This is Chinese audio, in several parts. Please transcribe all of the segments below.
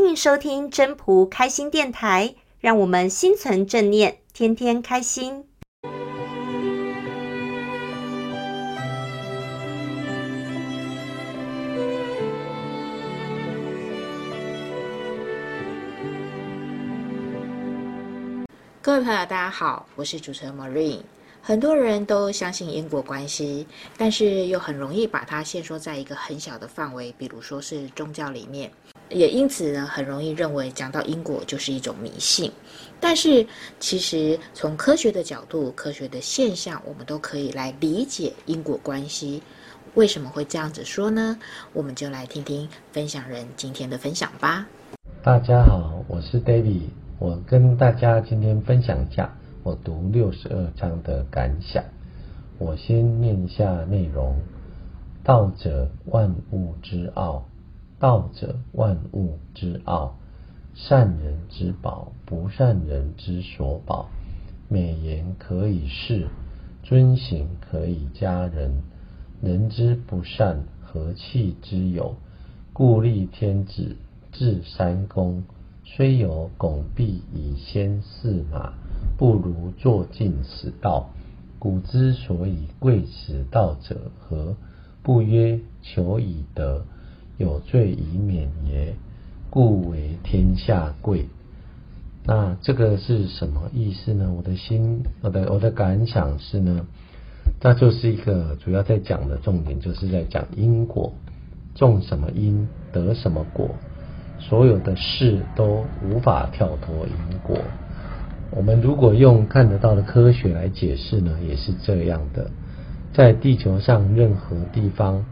欢迎收听真朴开心电台，让我们心存正念，天天开心。各位朋友，大家好，我是主持人 Marine。很多人都相信因果关系，但是又很容易把它限缩在一个很小的范围，比如说是宗教里面，也因此呢，很容易认为讲到因果就是一种迷信。但是其实从科学的角度、科学的现象，我们都可以来理解因果关系。为什么会这样子说呢？我们就来听听分享人今天的分享吧。大家好，我是 David。我跟大家今天分享一下我读六十二章的感想。我先念一下内容：道者，万物之奥；道者，万物之奥。善人之宝，不善人之所宝。美言可以世，尊行可以加人。人之不善，何气之有？故立天子，制三公。虽有拱璧以先驷马，不如坐尽此道。古之所以贵此道者何？不曰求以得，有罪以免也。故为天下贵。那这个是什么意思呢？我的心，我的我的感想是呢，那就是一个主要在讲的重点，就是在讲因果，种什么因得什么果。所有的事都无法跳脱因果。我们如果用看得到的科学来解释呢，也是这样的。在地球上任何地方，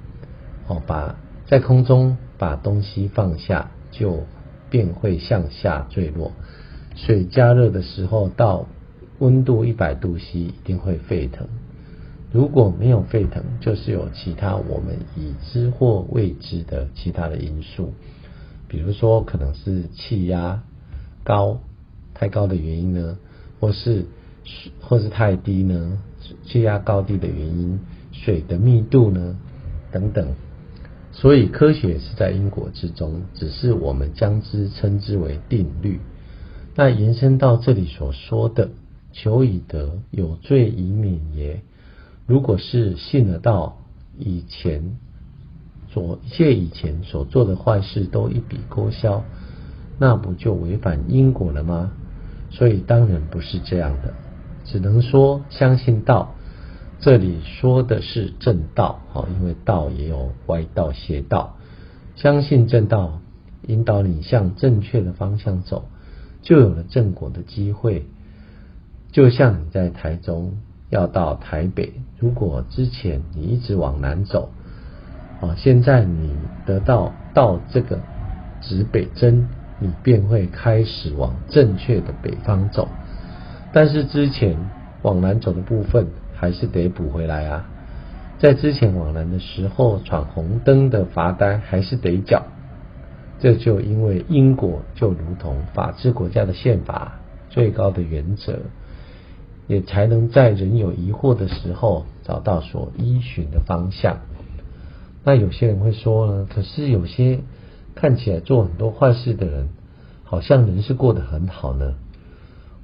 哦，把在空中把东西放下，就便会向下坠落。水加热的时候，到温度一百度 C，一定会沸腾。如果没有沸腾，就是有其他我们已知或未知的其他的因素。比如说，可能是气压高太高的原因呢，或是或是太低呢？气压高低的原因，水的密度呢，等等。所以科学是在因果之中，只是我们将之称之为定律。那延伸到这里所说的“求以得，有罪以免也”，如果是信了道以前。所一切以前所做的坏事都一笔勾销，那不就违反因果了吗？所以当然不是这样的，只能说相信道。这里说的是正道，因为道也有歪道邪道。相信正道，引导你向正确的方向走，就有了正果的机会。就像你在台中要到台北，如果之前你一直往南走。啊，现在你得到到这个指北针，你便会开始往正确的北方走。但是之前往南走的部分还是得补回来啊。在之前往南的时候，闯红灯的罚单还是得缴。这就因为因果就如同法治国家的宪法最高的原则，也才能在人有疑惑的时候找到所依循的方向。那有些人会说呢，可是有些看起来做很多坏事的人，好像人是过得很好呢。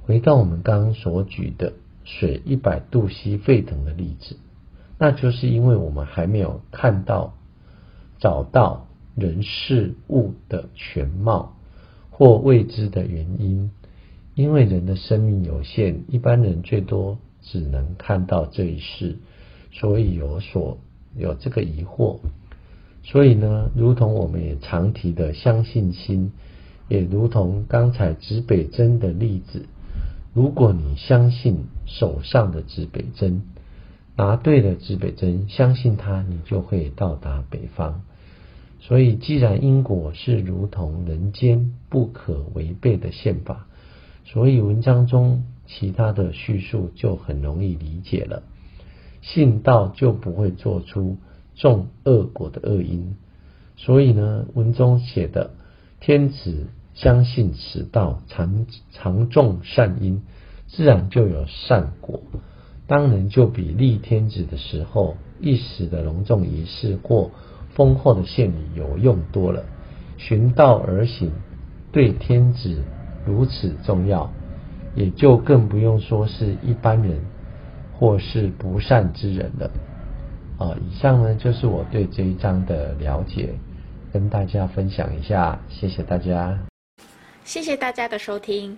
回到我们刚刚所举的水一百度 C 沸腾的例子，那就是因为我们还没有看到、找到人事物的全貌或未知的原因。因为人的生命有限，一般人最多只能看到这一世，所以有所。有这个疑惑，所以呢，如同我们也常提的相信心，也如同刚才指北针的例子，如果你相信手上的指北针，拿对了指北针，相信它，你就会到达北方。所以，既然因果是如同人间不可违背的宪法，所以文章中其他的叙述就很容易理解了。信道就不会做出种恶果的恶因，所以呢，文中写的天子相信此道，常常种善因，自然就有善果。当人就比立天子的时候，一时的隆重仪式或丰厚的献礼有用多了。循道而行，对天子如此重要，也就更不用说是一般人或是不善之人了。啊，以上呢就是我对这一章的了解，跟大家分享一下，谢谢大家。谢谢大家的收听。